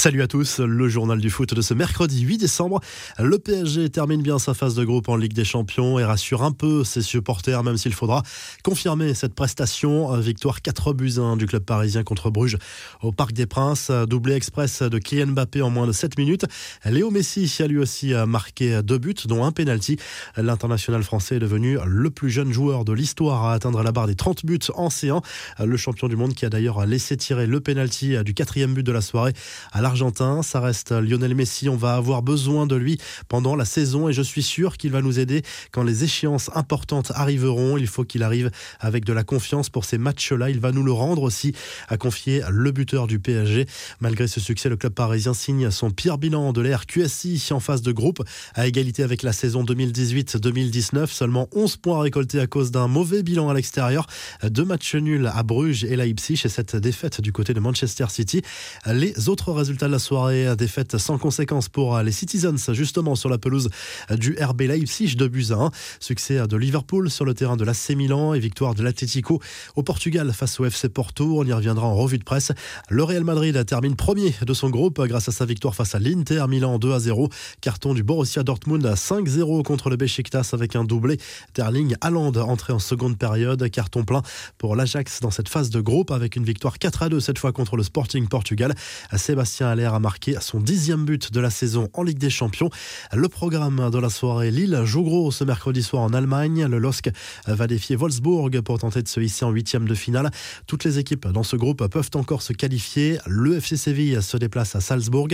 Salut à tous, le journal du foot de ce mercredi 8 décembre. Le PSG termine bien sa phase de groupe en Ligue des Champions et rassure un peu ses supporters, même s'il faudra confirmer cette prestation. Victoire 3 buts 1 du club parisien contre Bruges au Parc des Princes. Doublé express de Kylian Mbappé en moins de 7 minutes. Léo Messi a lui aussi marqué deux buts, dont un penalty. L'international français est devenu le plus jeune joueur de l'histoire à atteindre la barre des 30 buts en C1. Le champion du monde qui a d'ailleurs laissé tirer le penalty du quatrième but de la soirée à la Argentin. Ça reste Lionel Messi. On va avoir besoin de lui pendant la saison et je suis sûr qu'il va nous aider quand les échéances importantes arriveront. Il faut qu'il arrive avec de la confiance pour ces matchs-là. Il va nous le rendre aussi, a confié le buteur du PSG. Malgré ce succès, le club parisien signe son pire bilan de l'ère QSI en phase de groupe, à égalité avec la saison 2018-2019. Seulement 11 points récoltés à cause d'un mauvais bilan à l'extérieur. Deux matchs nuls à Bruges et Leipzig et cette défaite du côté de Manchester City. Les autres résultats de la soirée, défaite sans conséquence pour les Citizens, justement sur la pelouse du RB Leipzig de Buzyn. Succès de Liverpool sur le terrain de l'AC Milan et victoire de l'Atlético au Portugal face au FC Porto. On y reviendra en revue de presse. Le Real Madrid termine premier de son groupe grâce à sa victoire face à l'Inter Milan 2 à 0. Carton du Borussia Dortmund 5-0 contre le Besiktas avec un doublé. Terling Haaland entré en seconde période. Carton plein pour l'Ajax dans cette phase de groupe avec une victoire 4 à 2 cette fois contre le Sporting Portugal. Sébastien l'air a marqué son dixième but de la saison en Ligue des Champions. Le programme de la soirée, Lille joue gros ce mercredi soir en Allemagne. Le LOSC va défier Wolfsburg pour tenter de se hisser en huitième de finale. Toutes les équipes dans ce groupe peuvent encore se qualifier. Le FC Séville se déplace à Salzbourg.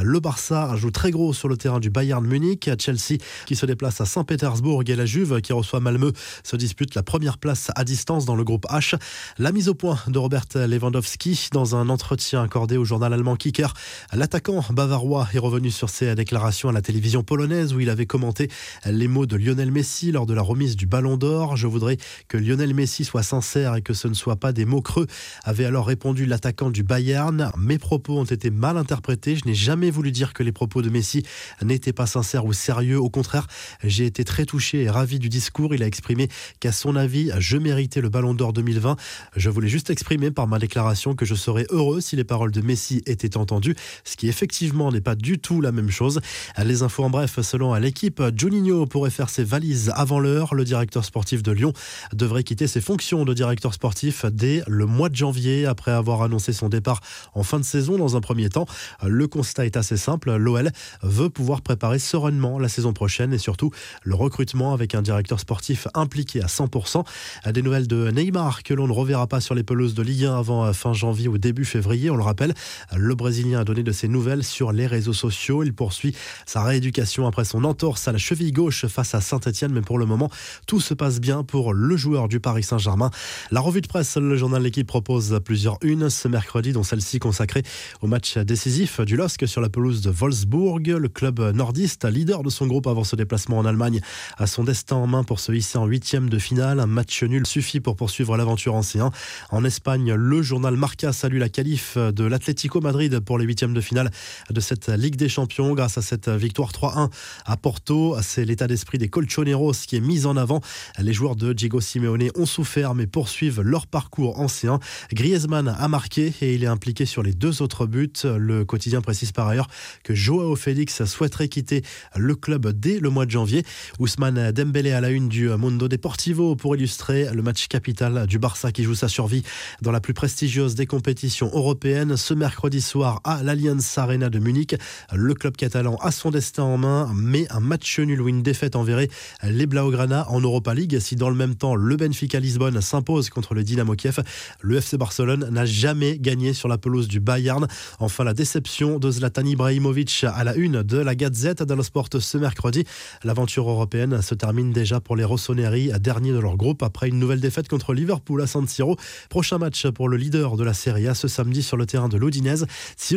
Le Barça joue très gros sur le terrain du Bayern Munich. Chelsea qui se déplace à Saint-Pétersbourg et la Juve qui reçoit Malmö se dispute la première place à distance dans le groupe H. La mise au point de Robert Lewandowski dans un entretien accordé au journal allemand Kicker L'attaquant bavarois est revenu sur ses déclarations à la télévision polonaise où il avait commenté les mots de Lionel Messi lors de la remise du Ballon d'Or. Je voudrais que Lionel Messi soit sincère et que ce ne soit pas des mots creux, avait alors répondu l'attaquant du Bayern. Mes propos ont été mal interprétés. Je n'ai jamais voulu dire que les propos de Messi n'étaient pas sincères ou sérieux. Au contraire, j'ai été très touché et ravi du discours. Il a exprimé qu'à son avis, je méritais le Ballon d'Or 2020. Je voulais juste exprimer par ma déclaration que je serais heureux si les paroles de Messi étaient entendues ce qui effectivement n'est pas du tout la même chose. Les infos en bref, selon l'équipe, Juninho pourrait faire ses valises avant l'heure. Le directeur sportif de Lyon devrait quitter ses fonctions de directeur sportif dès le mois de janvier, après avoir annoncé son départ en fin de saison dans un premier temps. Le constat est assez simple, l'OL veut pouvoir préparer sereinement la saison prochaine et surtout le recrutement avec un directeur sportif impliqué à 100%. Des nouvelles de Neymar que l'on ne reverra pas sur les pelouses de Ligue 1 avant fin janvier ou début février, on le rappelle. Le Brésilien a donné de ses nouvelles sur les réseaux sociaux. Il poursuit sa rééducation après son entorse à la cheville gauche face à Saint-Etienne, mais pour le moment, tout se passe bien pour le joueur du Paris Saint-Germain. La revue de presse, le journal L'équipe propose plusieurs unes ce mercredi, dont celle-ci consacrée au match décisif du LOSC sur la pelouse de Wolfsburg. Le club nordiste, leader de son groupe avant ce déplacement en Allemagne, a son destin en main pour se hisser en huitième de finale. Un match nul suffit pour poursuivre l'aventure en C1. En Espagne, le journal Marca salue la qualif de l'Atlético Madrid pour les de finale de cette Ligue des Champions grâce à cette victoire 3-1 à Porto. C'est l'état d'esprit des Colchoneros qui est mis en avant. Les joueurs de Diego Simeone ont souffert mais poursuivent leur parcours ancien. Griezmann a marqué et il est impliqué sur les deux autres buts. Le quotidien précise par ailleurs que Joao Félix souhaiterait quitter le club dès le mois de janvier. Ousmane Dembélé à la une du Mundo Deportivo pour illustrer le match capital du Barça qui joue sa survie dans la plus prestigieuse des compétitions européennes ce mercredi soir à l'Allianz Arena de Munich. Le club catalan a son destin en main, mais un match nul ou une défaite enverrait les Blaugrana en Europa League. Si dans le même temps le Benfica Lisbonne s'impose contre le Dynamo Kiev, le FC Barcelone n'a jamais gagné sur la pelouse du Bayern. Enfin, la déception de Zlatan Ibrahimovic à la une de la Gazette dello Sport ce mercredi. L'aventure européenne se termine déjà pour les Rossoneri, dernier de leur groupe, après une nouvelle défaite contre Liverpool à San Siro. Prochain match pour le leader de la Serie A ce samedi sur le terrain de l'Odinese. Si